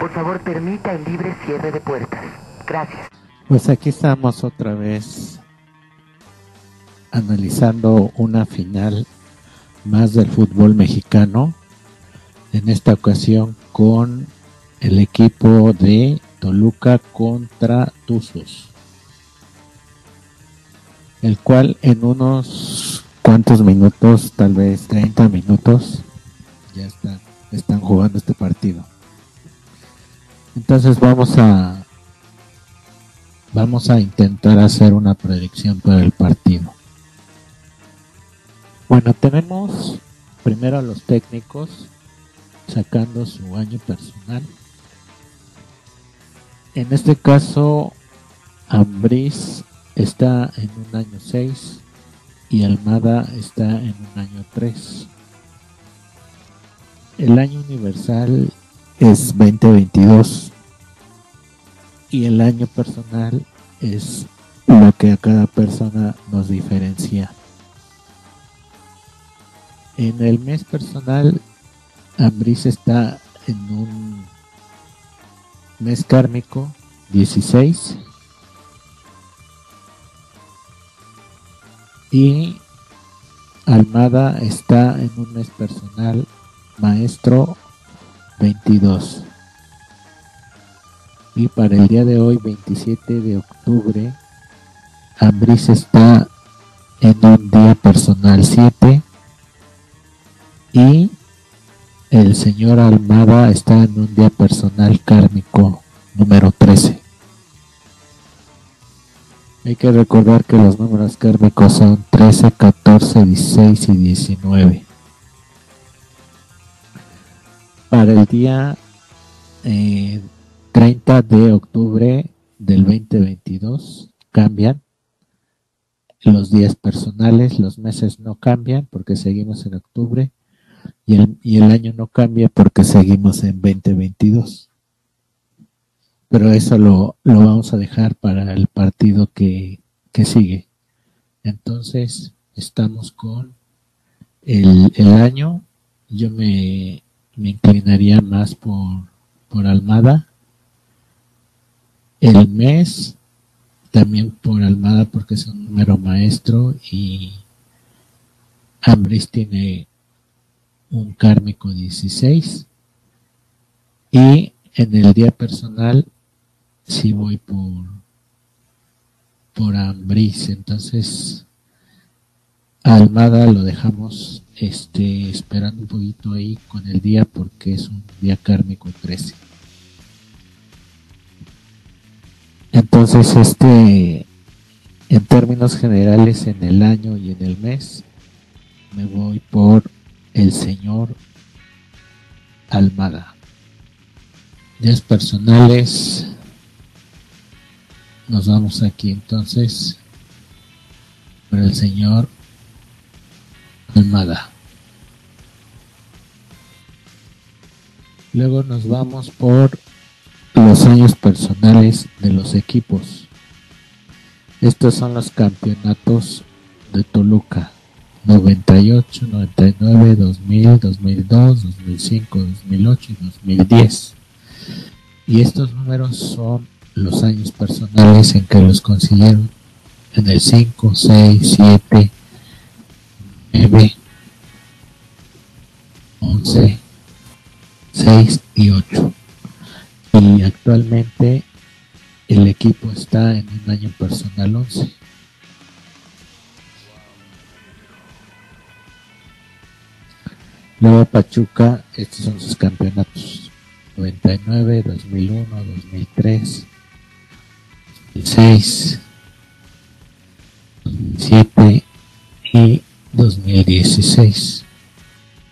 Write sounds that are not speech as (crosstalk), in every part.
Por favor, permita el libre cierre de puertas. Gracias. Pues aquí estamos otra vez analizando una final más del fútbol mexicano. En esta ocasión con el equipo de Toluca contra Tuzos. El cual en unos cuantos minutos, tal vez 30 minutos, ya están, están jugando este partido. Entonces vamos a vamos a intentar hacer una predicción para el partido. Bueno, tenemos primero a los técnicos sacando su año personal. En este caso, Ambris está en un año 6 y Almada está en un año 3. El año universal es 2022 y el año personal es lo que a cada persona nos diferencia. En el mes personal, Ambris está en un mes kármico 16 y Almada está en un mes personal maestro 22 y para el día de hoy 27 de octubre Ambris está en un día personal 7 y el señor Almada está en un día personal kármico número 13. Hay que recordar que los números kármicos son 13, 14, 16 y 19. Para el día eh, 30 de octubre del 2022 cambian los días personales, los meses no cambian porque seguimos en octubre y el, año no cambia porque seguimos en 2022. Pero eso lo, vamos a dejar para el partido que, sigue. Entonces, estamos con el, el año. Yo me, me inclinaría más por, por Almada. El mes, también por Almada porque es un número maestro y Ambris tiene un kármico 16 y en el día personal si voy por por Ambris. Entonces Almada lo dejamos este esperando un poquito ahí con el día porque es un día kármico 13 entonces este en términos generales en el año y en el mes me voy por el señor Almada. Días personales. Nos vamos aquí entonces por el señor Almada. Luego nos vamos por los años personales de los equipos. Estos son los campeonatos de Toluca. 98, 99, 2000, 2002, 2005, 2008 y 2010. Y estos números son los años personales en que los consiguieron en el 5, 6, 7, 9, 11, 6 y 8. Actualmente el equipo está en un año personal 11. Luego Pachuca, estos son sus campeonatos. 99, 2001, 2003, 2006, 2007 y 2016.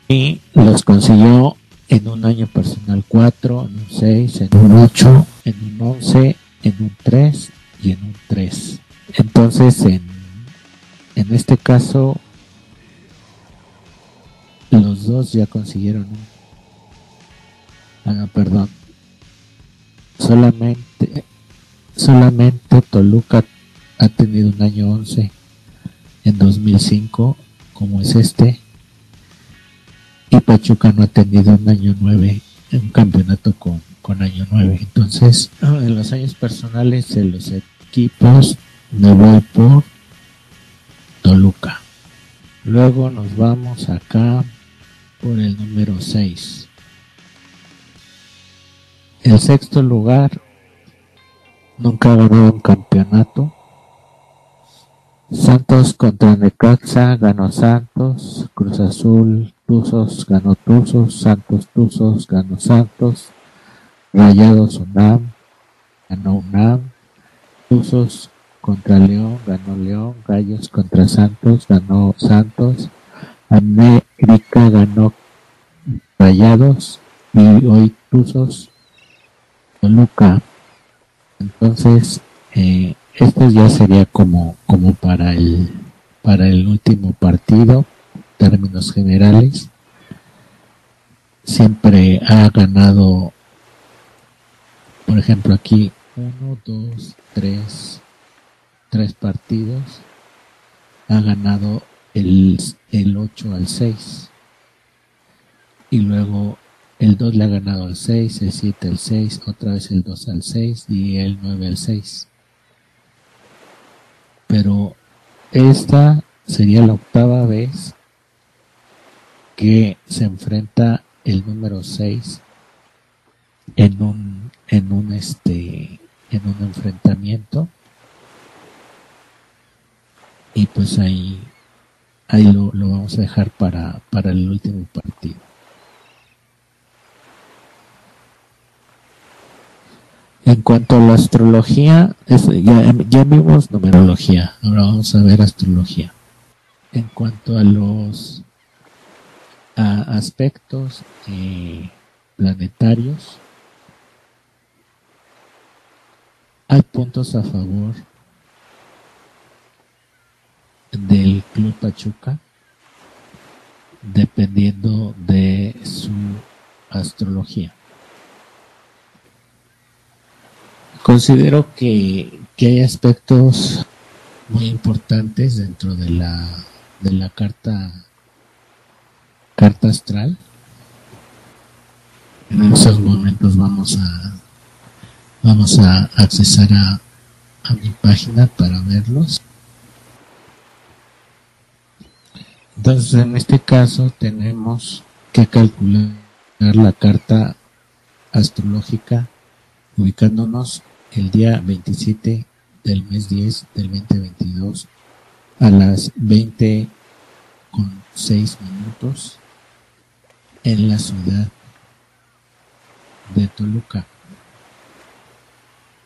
Y los consiguió en un año personal 4, en un 6, en un 8, en un 11, en un 3 y en un 3. Entonces, en, en este caso, los dos ya consiguieron un... Ah, no, perdón. Solamente, solamente Toluca ha tenido un año 11 en 2005, como es este, y Pachuca no ha tenido un año 9 en un campeonato con, con año 9. Entonces, en los años personales de los equipos, me voy por Toluca. Luego nos vamos acá por el número 6. El sexto lugar nunca ha ganado un campeonato. Santos contra Necaxa ganó Santos, Cruz Azul, Tuzos ganó Tuzos, Santos Tuzos ganó Santos, Rayados UNAM ganó UNAM, Tuzos contra León ganó León, Gallos contra Santos ganó Santos, América ganó Rayados y hoy Tuzos Toluca. Entonces, eh, esto ya sería como, como para el para el último partido, términos generales. Siempre ha ganado, por ejemplo, aquí uno, dos, tres, tres partidos. Ha ganado el, el 8 al 6. Y luego el 2 le ha ganado al 6, el 7 al 6, otra vez el 2 al 6 y el 9 al 6. Pero esta sería la octava vez que se enfrenta el número 6 en un en un este en un enfrentamiento. Y pues ahí ahí lo, lo vamos a dejar para, para el último partido En cuanto a la astrología, ya, vimos numerología, ahora vamos a ver astrología. En cuanto a los aspectos eh, planetarios, hay puntos a favor del Club Pachuca, dependiendo de su astrología. Considero que, hay aspectos muy importantes dentro de la, de la carta, carta astral. En esos momentos vamos a, vamos a accesar a, a mi página para verlos. Entonces, en este caso tenemos que calcular la carta astrológica ubicándonos el día 27 del mes 10 del 2022 a las 20 con 6 minutos en la ciudad de Toluca.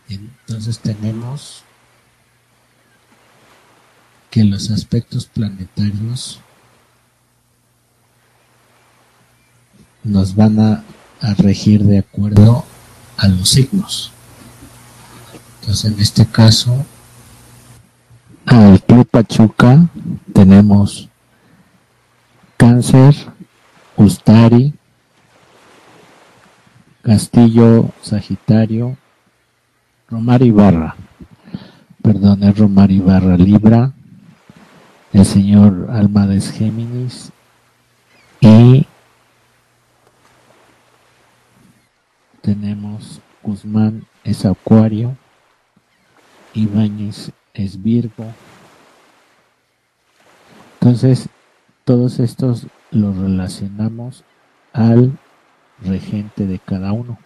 Entonces tenemos que los aspectos planetarios nos van a, a regir de acuerdo a los signos. Entonces, en este caso, al Club Pachuca tenemos Cáncer, Ustari, Castillo, Sagitario, Romar Ibarra, perdón, es Romar Ibarra Libra, el señor Almades Géminis y tenemos Guzmán es Acuario, Ibáñez es Virgo. Entonces, todos estos los relacionamos al regente de cada uno.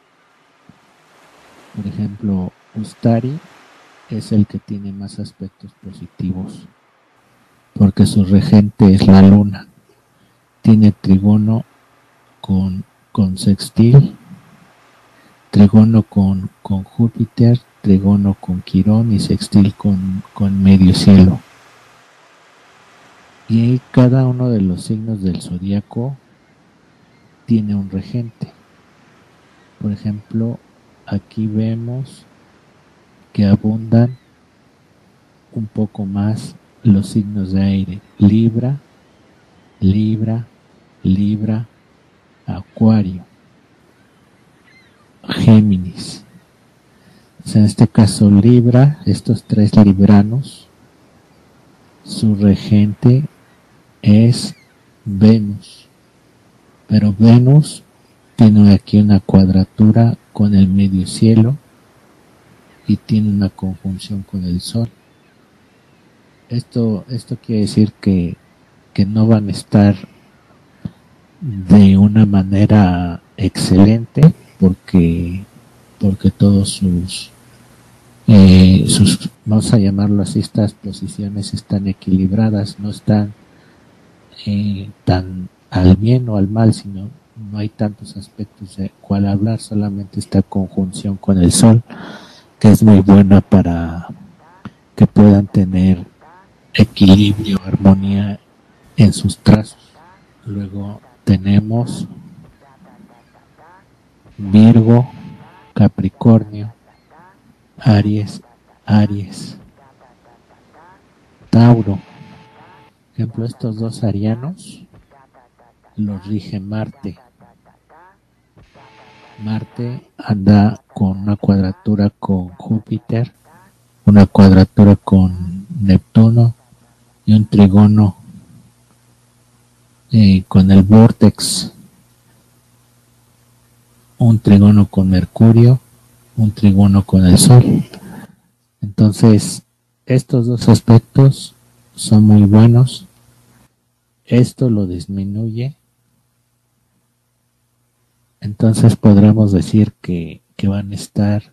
Por ejemplo, Ustari es el que tiene más aspectos positivos, porque su regente es la luna. Tiene trigono con, con sextil, trigono con, con Júpiter, trigono con Quirón y sextil con, con medio cielo. Y cada uno de los signos del zodiaco tiene un regente. Por ejemplo, aquí vemos que abundan un poco más los signos de aire. Libra, Libra, Libra, Acuario, Géminis. En este caso Libra, estos tres libranos, su regente es Venus, pero Venus tiene aquí una cuadratura con el medio cielo y tiene una conjunción con el sol. Esto, esto quiere decir que, que no van a estar de una manera excelente porque, porque todos sus, eh, sus, vamos a llamarlo así, estas posiciones están equilibradas, no están eh, tan al bien o al mal, sino no hay tantos aspectos de cual hablar, solamente esta conjunción con el sol, que es muy buena para que puedan tener equilibrio, armonía en sus trazos. Luego tenemos Virgo, Capricornio, Aries, Aries, Tauro. Por ejemplo, estos dos arianos los rige Marte. Marte anda con una cuadratura con Júpiter, una cuadratura con Neptuno y un trigono eh, con el Vortex, un trigono con Mercurio, un trigono con el Sol. Entonces, estos dos aspectos son muy buenos. Esto lo disminuye entonces podremos decir que, van a estar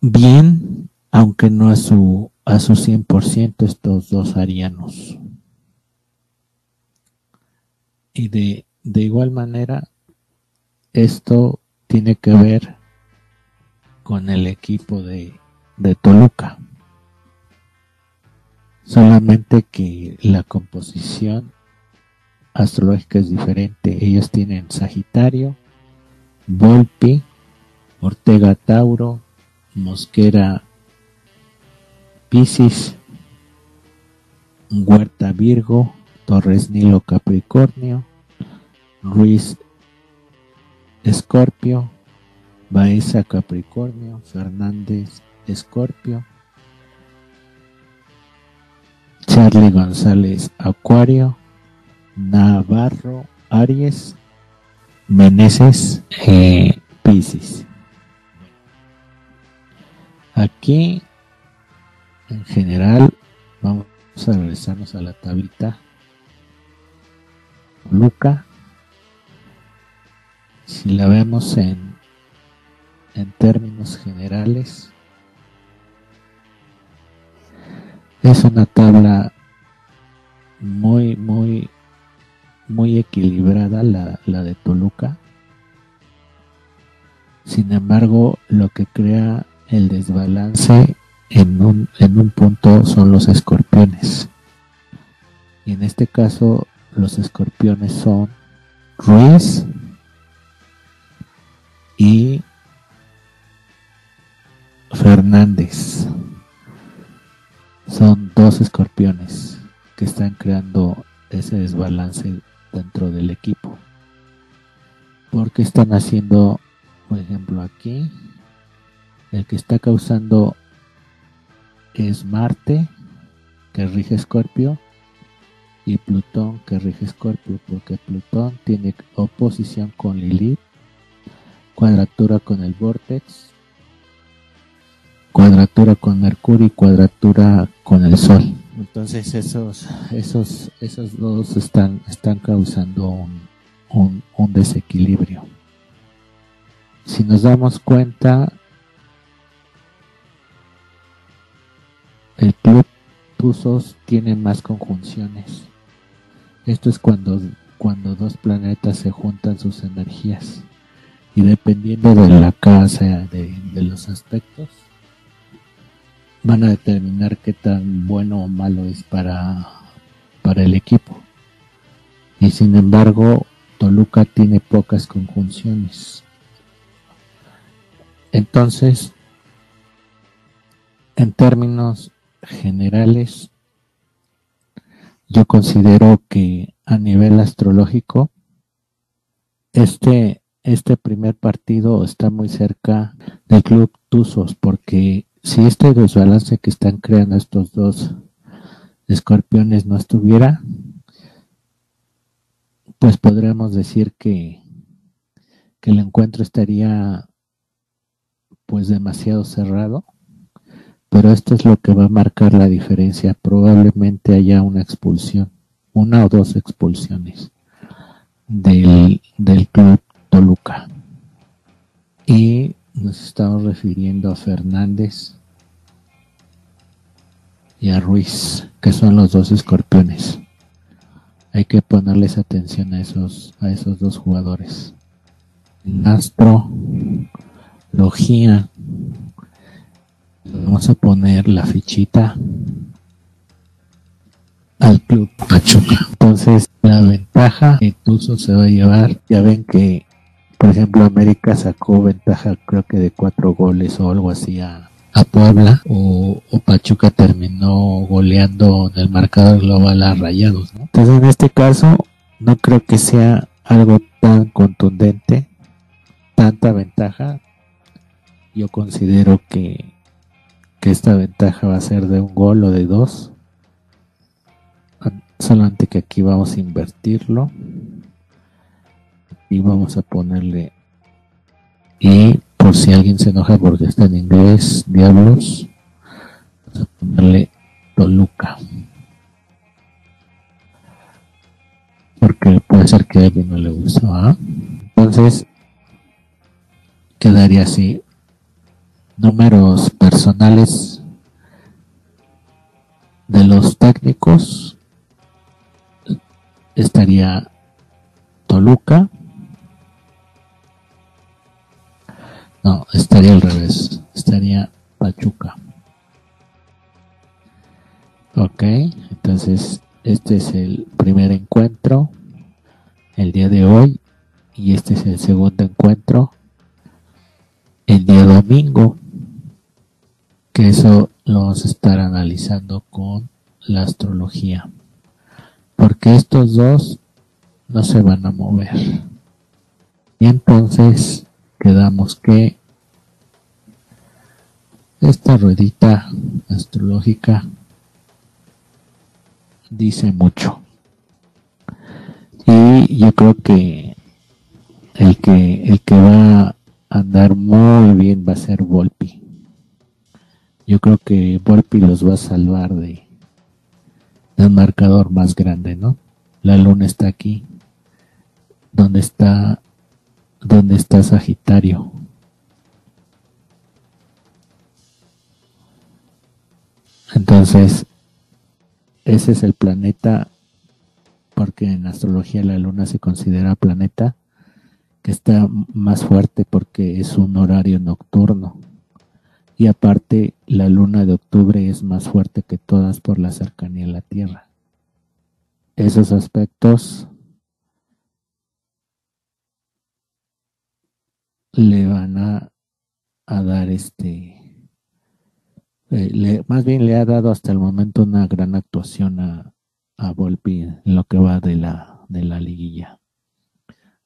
bien, aunque no a su, a su 100% estos dos arianos. Y de, de igual manera, esto tiene que ver con el equipo de, de Toluca. Solamente que la composición astrológica es diferente. Ellos tienen Sagitario, Volpi, Ortega Tauro, Mosquera Piscis, Huerta Virgo, Torres Nilo Capricornio, Ruiz Escorpio, Baeza Capricornio, Fernández Escorpio, Charlie González Acuario, Navarro, Aries, Meneses, eh, Pisces. Aquí, en general, vamos a regresarnos a la tablita. Luca, si la vemos en, en términos generales, es una tabla muy, muy muy equilibrada la, la de Toluca. Sin embargo, lo que crea el desbalance en un, en un punto son los escorpiones. Y en este caso, los escorpiones son Ruiz y Fernández. Son dos escorpiones que están creando ese desbalance dentro del equipo. Porque están haciendo, por ejemplo, aquí, el que está causando es Marte, que rige Escorpio, y Plutón, que rige Escorpio, porque Plutón tiene oposición con Lilith, cuadratura con el Vortex, cuadratura con Mercurio y cuadratura con el Sol. Entonces esos, esos, esos dos están, están causando un, un, desequilibrio. Si nos damos cuenta, el club Tuzos tiene más conjunciones. Esto es cuando, cuando dos planetas se juntan sus energías. Y dependiendo de la casa, de, los aspectos, van a determinar qué tan bueno o malo es para, para el equipo. Y sin embargo, Toluca tiene pocas conjunciones. Entonces, en términos generales, yo considero que a nivel astrológico, este, este primer partido está muy cerca del club Tuzos porque si este desbalance que están creando estos dos escorpiones no estuviera, pues podríamos decir que, que el encuentro estaría pues demasiado cerrado, pero esto es lo que va a marcar la diferencia. Probablemente haya una expulsión, una o dos expulsiones del, del club Toluca. Y nos estamos refiriendo a Fernández y a Ruiz, que son los dos escorpiones. Hay que ponerles atención a esos, a esos dos jugadores. Astro, Logía. Vamos a poner la fichita al club Pachuca. Entonces, la ventaja que Tuzo se va a llevar, ya ven que, por ejemplo, América sacó ventaja, creo que de cuatro goles o algo así a, Puebla, o, Pachuca terminó goleando en el marcador global a Rayados. Entonces, en este caso, no creo que sea algo tan contundente, tanta ventaja. Yo considero que, que esta ventaja va a ser de un gol o de dos solamente que aquí vamos a invertirlo y vamos a ponerle y por si alguien se enoja porque está en inglés diablos vamos a ponerle Toluca porque puede ser que a alguien no le guste ¿ah? entonces quedaría así números personales de los técnicos estaría Toluca. No, estaría al revés. Estaría Pachuca. Ok, entonces este es el primer encuentro el día de hoy y este es el segundo encuentro el día domingo que eso lo vamos a estar analizando con la astrología porque estos dos no se van a mover. Y entonces quedamos que esta ruedita astrológica dice mucho. Y yo creo que el que el que va a andar muy bien va a ser Volpi. Yo creo que Volpi los va a salvar de de un marcador más grande, ¿no? La luna está aquí. ¿Dónde está, dónde está Sagitario? Entonces, ese es el planeta, porque en astrología la luna se considera planeta que está más fuerte porque es un horario nocturno y aparte la luna de octubre es más fuerte que todas por la cercanía a la Tierra. Esos aspectos le van a, dar este, eh, más bien le ha dado hasta el momento una gran actuación a, a Volpi en lo que va de la, de la liguilla.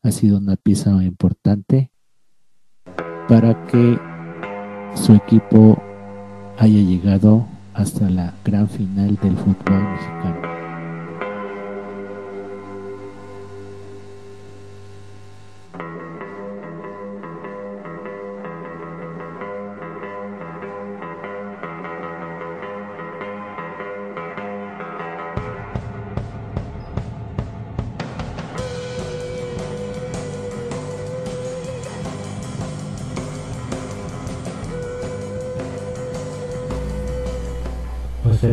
Ha sido una pieza importante para que su equipo haya llegado hasta la gran final del fútbol mexicano.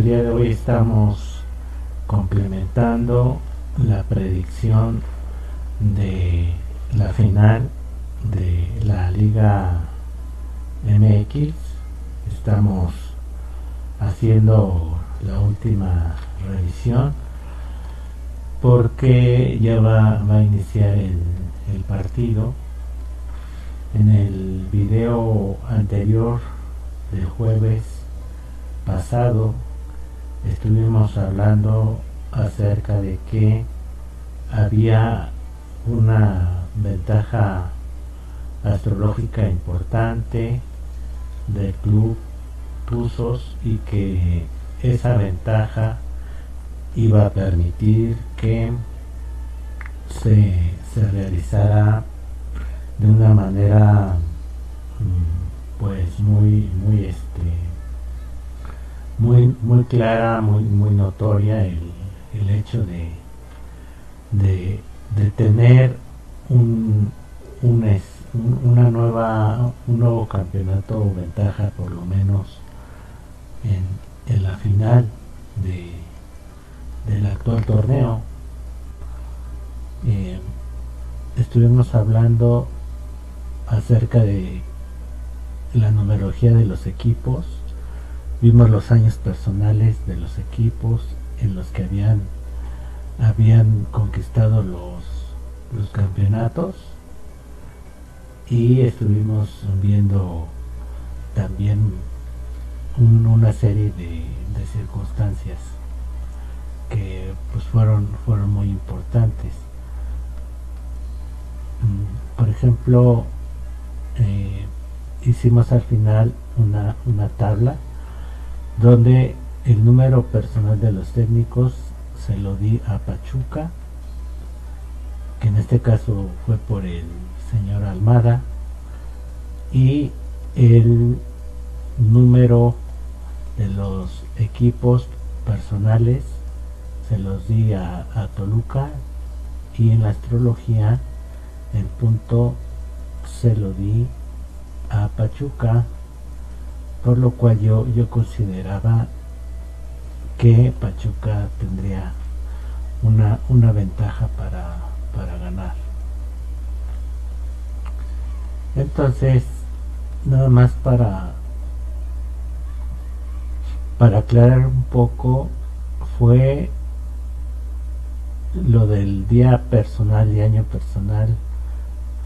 Día de hoy estamos complementando la predicción de la final de la Liga MX. Estamos haciendo la última revisión porque ya va, a iniciar el, el partido. En el video anterior del jueves pasado estuvimos hablando acerca de que había una ventaja astrológica importante del club Tuzos y que esa ventaja iba a permitir que se, se realizara de una manera mm, pues muy muy este muy muy clara muy muy notoria el, el hecho de, de, tener un, un, una nueva un nuevo campeonato o ventaja por lo menos en, en la final de, del actual torneo. Eh, estuvimos hablando acerca de la numerología de los equipos vimos los años personales de los equipos en los que habían habían conquistado los, los campeonatos y estuvimos viendo también una serie de, circunstancias que pues fueron fueron muy importantes. Mm, por ejemplo eh, hicimos al final una, una tabla donde el número personal de los técnicos se lo di a Pachuca, que en este caso fue por el señor Almada, y el número de los equipos personales se los di a, Toluca y en la astrología el punto se lo di a Pachuca por lo cual yo, yo consideraba que Pachuca tendría una, una ventaja para, para ganar. Entonces, nada más para, para aclarar un poco, fue lo del día personal y año personal,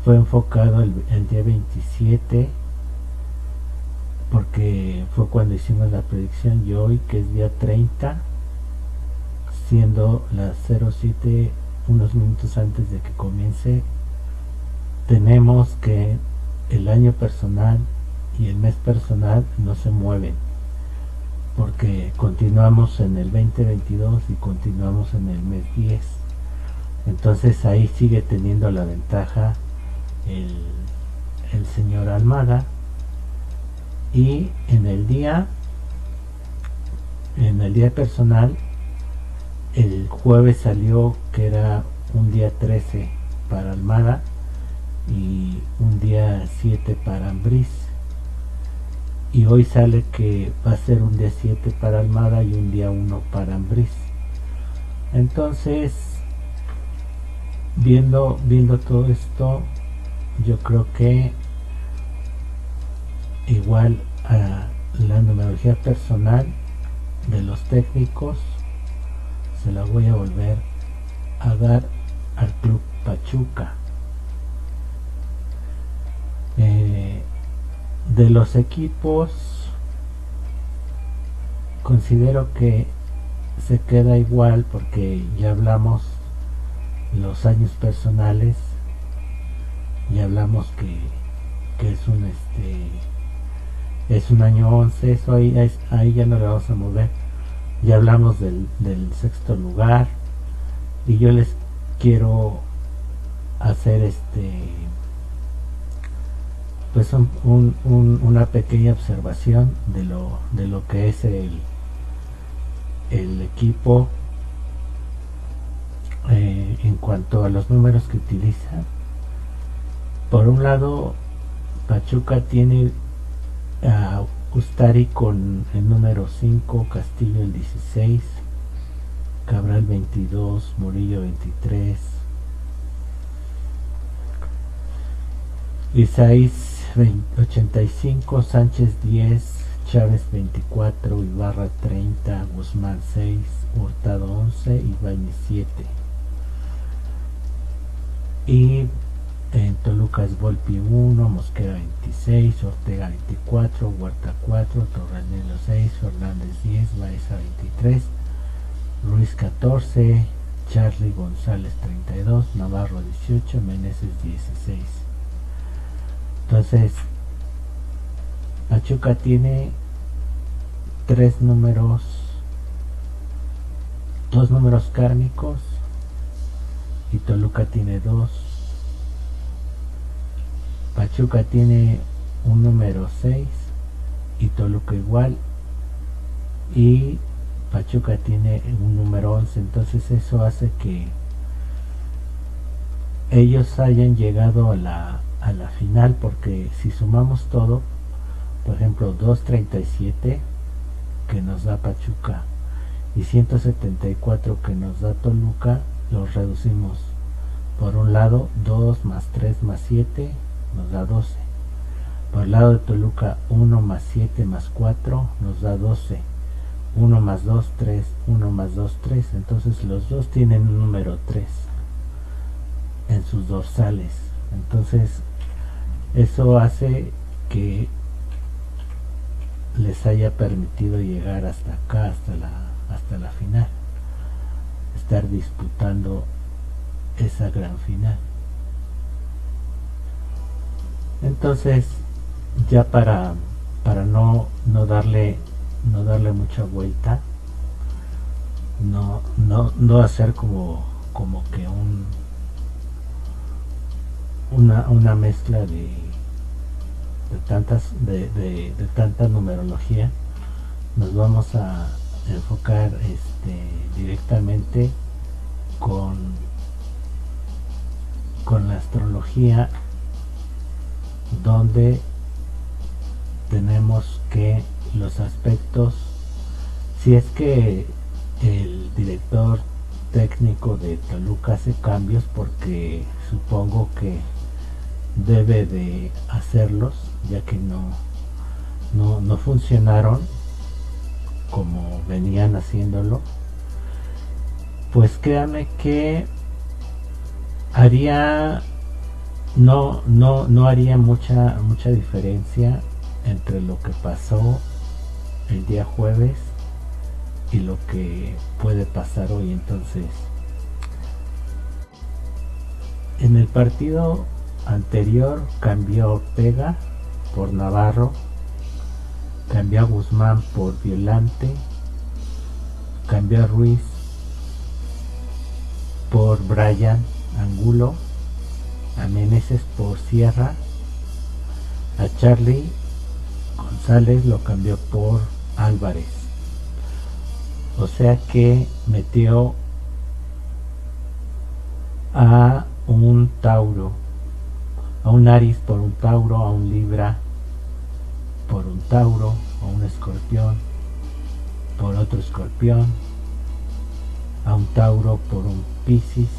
fue enfocado el, el día 27 porque fue cuando hicimos la predicción y hoy que es día 30 siendo las 07 unos minutos antes de que comience tenemos que el año personal y el mes personal no se mueven porque continuamos en el 2022 y continuamos en el mes 10 entonces ahí sigue teniendo la ventaja el, el señor Almada y en el día en el día personal el jueves salió que era un día 13 para Almada y un día 7 para Ambriz. Y hoy sale que va a ser un día 7 para Almada y un día 1 para Ambriz. Entonces viendo viendo todo esto yo creo que igual a la numerología personal de los técnicos se la voy a volver a dar al club Pachuca. Eh, de los equipos considero que se queda igual porque ya hablamos los años personales y hablamos que, que es un este es un año 11, eso ahí, ahí ya no le vamos a mover. Ya hablamos del, sexto lugar y yo les quiero hacer este pues una pequeña observación de lo, de lo que es el, el equipo eh, en cuanto a los números que utiliza. Por un lado, Pachuca tiene a Ustari con el número 5, Castillo el 16, Cabral 22, Murillo 23, Isaís 85, Sánchez 10, Chávez 24, Ibarra 30, Guzmán 6, Hurtado 11 y Bañez 7. Y en Toluca es Volpi 1, Mosquera 26, Ortega 24, Huerta 4, Torranelo 6, Fernández 10, Baeza 23, Ruiz 14, Charlie González 32, Navarro 18, Meneses 16. Entonces, Pachuca tiene tres números, dos números kármicos y Toluca tiene 2. Pachuca tiene un número 6 y Toluca igual y Pachuca tiene un número 11 entonces eso hace que ellos hayan llegado a la, a la final porque si sumamos todo por ejemplo 237 que nos da Pachuca y 174 que nos da Toluca los reducimos por un lado 2 más 3 más 7 nos da 12 por el lado de Toluca 1 más 7 más 4 nos da 12 1 más 2 3 1 más 2 3 entonces los dos tienen un número 3 en sus dorsales. Entonces eso hace que les haya permitido llegar hasta acá hasta la hasta la final. Estar disputando esa gran final entonces ya para para no no darle no darle mucha vuelta no no no hacer como como que un una, una mezcla de, de tantas de, de, de tanta numerología nos vamos a enfocar este, directamente con, con la astrología donde tenemos que los aspectos si es que el director técnico de Toluca hace cambios porque supongo que debe de hacerlos ya que no no, no funcionaron como venían haciéndolo pues créame que haría no no no haría mucha mucha diferencia entre lo que pasó el día jueves y lo que puede pasar hoy. Entonces en el partido anterior cambió Ortega por Navarro cambió a Guzmán por Violante cambió a Ruiz por Brian Angulo a Meneses por Sierra a Charlie González lo cambió por Álvarez. O sea que metió a un Tauro a un Aris por un Tauro a un Libra por un Tauro a un Escorpión por otro Escorpión a un Tauro por un Piscis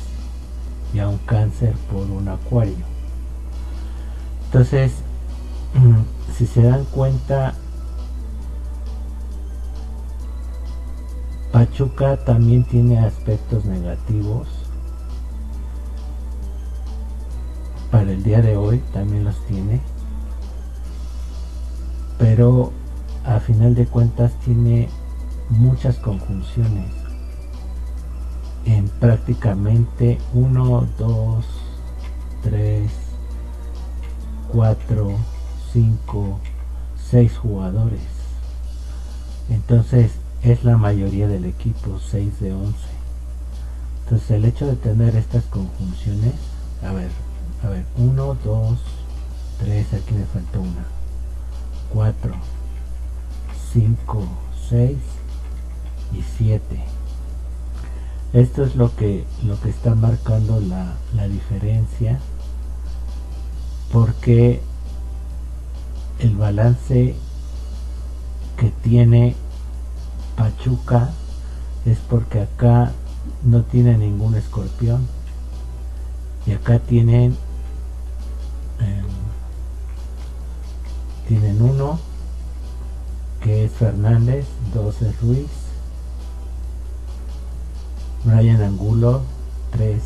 y a un Cáncer por un Acuario. Entonces (clears throat) si se dan cuenta Pachuca también tiene aspectos negativos. Para el día de hoy también los tiene. Pero a final de cuentas tiene muchas conjunciones en prácticamente 1, 2, 3, 4, 5, 6 jugadores. Entonces es la mayoría del equipo, 6 de 11. Entonces el hecho de tener estas conjunciones, a ver, a ver, 1, 2, 3, aquí me falta una, 4, 5, 6 y 7. Esto es lo que, lo que está marcando la, la diferencia porque el balance que tiene Pachuca es porque acá no tiene ningún escorpión y acá tienen eh, tienen uno que es Fernández, dos es Ruiz, Brian Angulo, tres.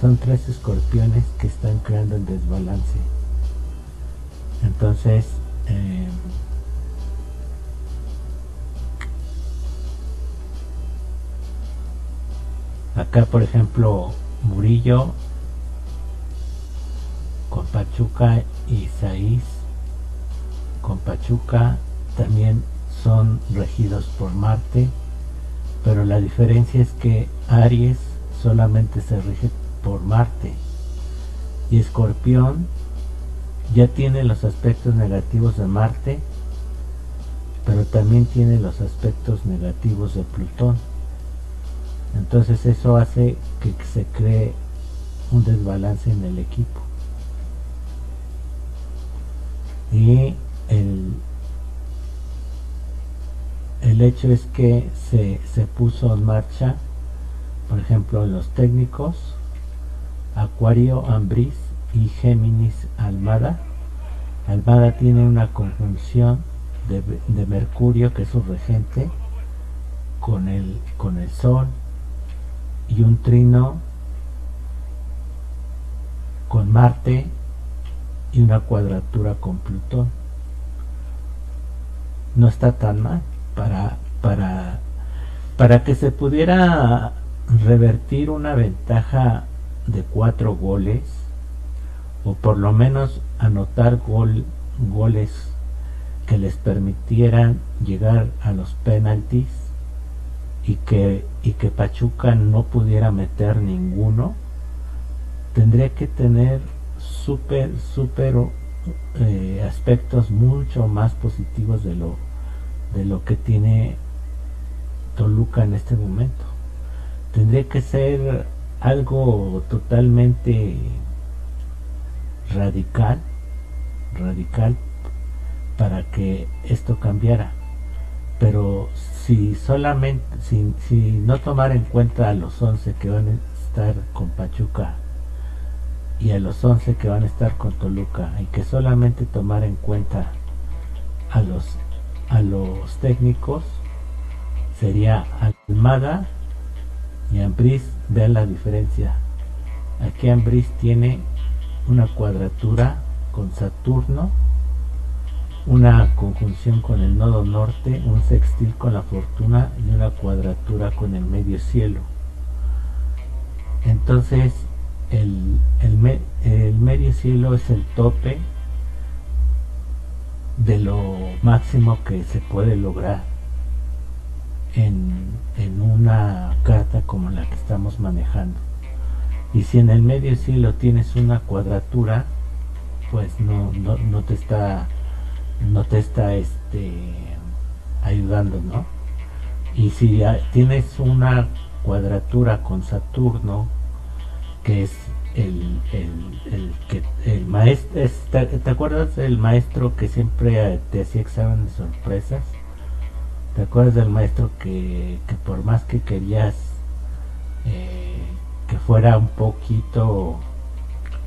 Son tres escorpiones que están creando el desbalance. Entonces, eh, acá por ejemplo Murillo con Pachuca y Saiz con Pachuca también son regidos por Marte pero la diferencia es que Aries solamente se rige por Marte. Y Escorpión ya tiene los aspectos negativos de Marte, pero también tiene los aspectos negativos de Plutón. Entonces eso hace que se cree un desbalance en el equipo. Y el, el hecho es que se, se puso en marcha, por ejemplo, los técnicos, Acuario, Ambris y Géminis, Almada. Almada tiene una conjunción de, de Mercurio, que es su regente, con el, con el Sol, y un trino con Marte y una cuadratura con Plutón. No está tan mal para, para, para que se pudiera revertir una ventaja de cuatro goles o por lo menos anotar gol, goles que les permitieran llegar a los penaltis y que, y que Pachuca no pudiera meter ninguno, tendría que tener súper, súper eh, aspectos mucho más positivos de lo, de lo que tiene Toluca en este momento. Tendría que ser algo totalmente radical, radical para que esto cambiara. Pero si solamente, si, si no tomar en cuenta a los 11 que van a estar con Pachuca y a los 11 que van a estar con Toluca y que solamente tomar en cuenta a los a los técnicos sería Almada y Ambris vean la diferencia aquí Ambris tiene una cuadratura con Saturno una conjunción con el nodo norte, un sextil con la fortuna y una cuadratura con el medio cielo. Entonces, el, el, medio cielo es el tope de lo máximo que se puede lograr en, en, una carta como la que estamos manejando. Y si en el medio cielo tienes una cuadratura, pues no, no, no te está no te está este ayudando, ¿no? Y si tienes una cuadratura con Saturno, que es el, el, que el maestro, ¿te acuerdas del maestro que siempre te hacía exámenes sorpresas? ¿Te acuerdas del maestro que, que por más que querías eh, que fuera un poquito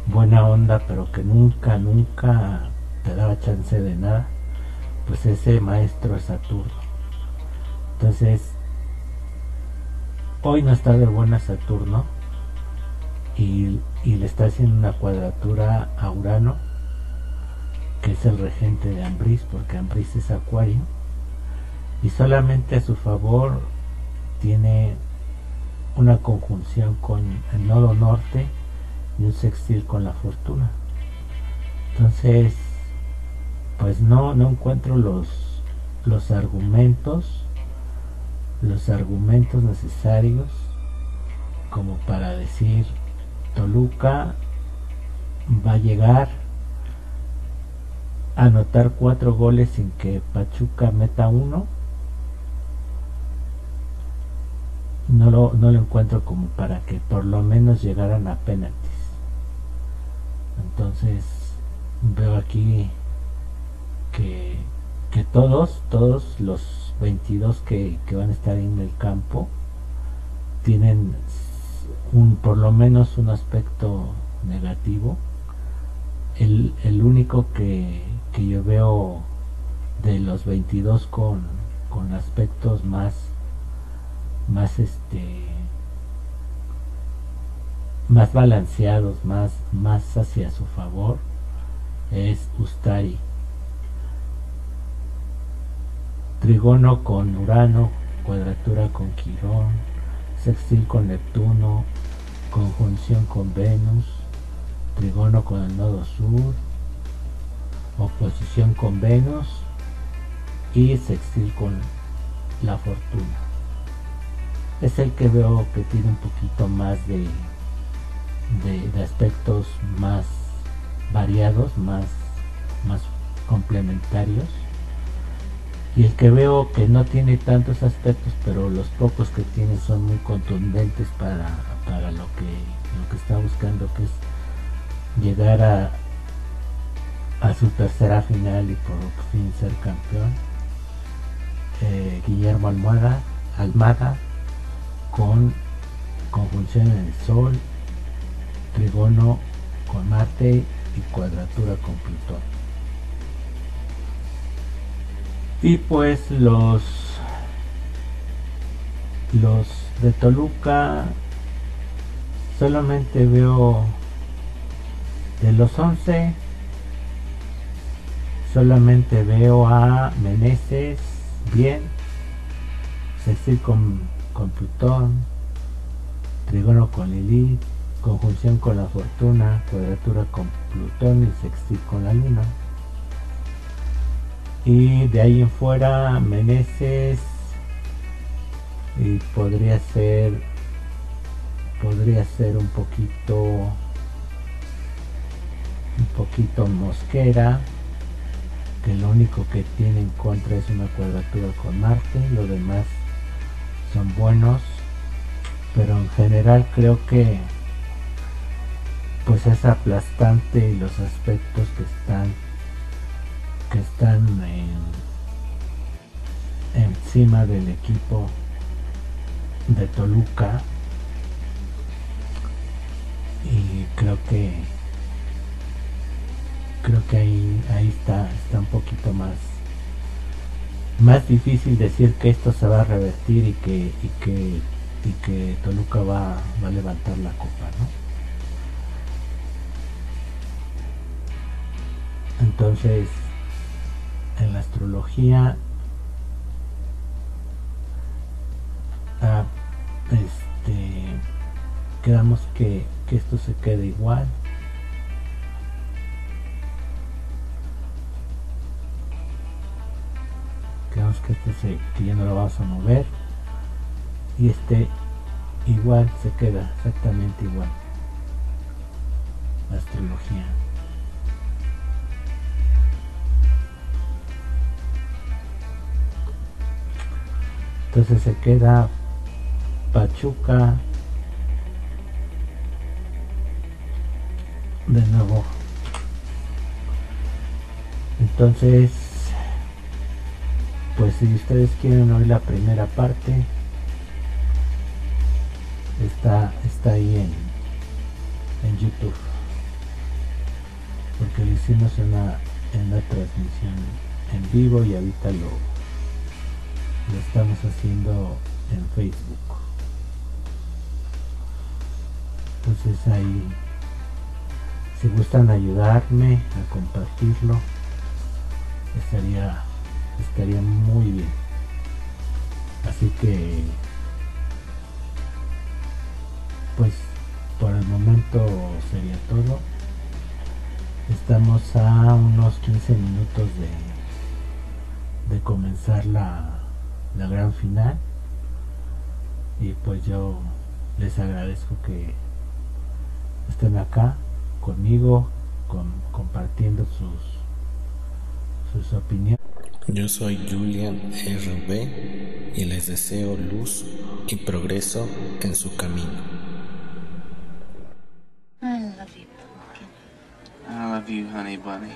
buena onda, pero que nunca, nunca te daba chance de nada, pues ese maestro es Saturno. Entonces, hoy no está de buena Saturno y, le está haciendo una cuadratura a Urano, que es el regente de Ambris, porque Ambris es Acuario, y solamente a su favor tiene una conjunción con el nodo norte y un sextil con la fortuna. Entonces, pues no, no encuentro los, los argumentos, los argumentos necesarios como para decir Toluca va a llegar a anotar cuatro goles sin que Pachuca meta uno. No lo, no lo encuentro como para que por lo menos llegaran a penaltis. Entonces veo aquí que, todos, todos los 22 que, van a estar en el campo tienen un, por lo menos un aspecto negativo. El, el único que, que, yo veo de los 22 con, con aspectos más, más este más balanceados, más, más hacia su favor, es Ustari. trigono con Urano, cuadratura con Quirón, sextil con Neptuno, conjunción con Venus, trigono con el nodo sur, oposición con Venus y sextil con la fortuna. es el que veo que tiene un poquito más de, de, aspectos más variados, más, más complementarios. Y el que veo que no tiene tantos aspectos, pero los pocos que tiene son muy contundentes para, para lo, que, lo que está buscando, que es llegar a, a su tercera final y por fin ser campeón. Eh, Guillermo Almada, Almada con conjunción en el Sol, trigono con Marte y cuadratura con Plutón. Y pues los los de Toluca solamente veo de los 11 solamente veo a Meneses bien Cecil con, con Plutón Trigono con Lilith conjunción con la fortuna cuadratura con Plutón y sextil con la luna y de ahí en fuera Meneses y podría ser podría ser un poquito un poquito mosquera que lo único que tiene en contra es una cuadratura con Marte lo demás son buenos pero en general creo que pues es aplastante y los aspectos que están que están encima del equipo de Toluca y creo que creo que ahí, ahí está, está un poquito más más difícil decir que esto se va a revertir y que, y que, y que Toluca va, va a levantar la copa, ¿no? Entonces, en la astrología, ah, este, quedamos que, que esto se quede igual. Que este se, que ya no lo vamos a mover. Y este igual se queda exactamente igual. Astrología entonces se queda Pachuca de nuevo. Entonces pues si ustedes quieren oír la primera parte está está ahí en, en youtube. Porque lo hicimos en la, en la transmisión en vivo y ahorita lo, lo estamos haciendo en facebook. Entonces ahí si gustan ayudarme a compartirlo estaría estaría muy bien. Así que pues por el momento sería todo. Estamos a unos 15 minutos de, de comenzar la, la gran final y pues yo les agradezco que estén acá conmigo con, compartiendo sus sus opiniones yo soy Julian RB y les deseo luz y progreso en su camino. I love you, pumpkin. I love you, honey bunny.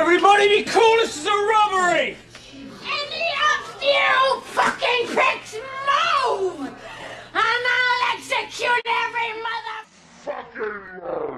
Everybody be cool, this is a robbery! Any of you fucking pricks move! And I'll execute every mother... Fucking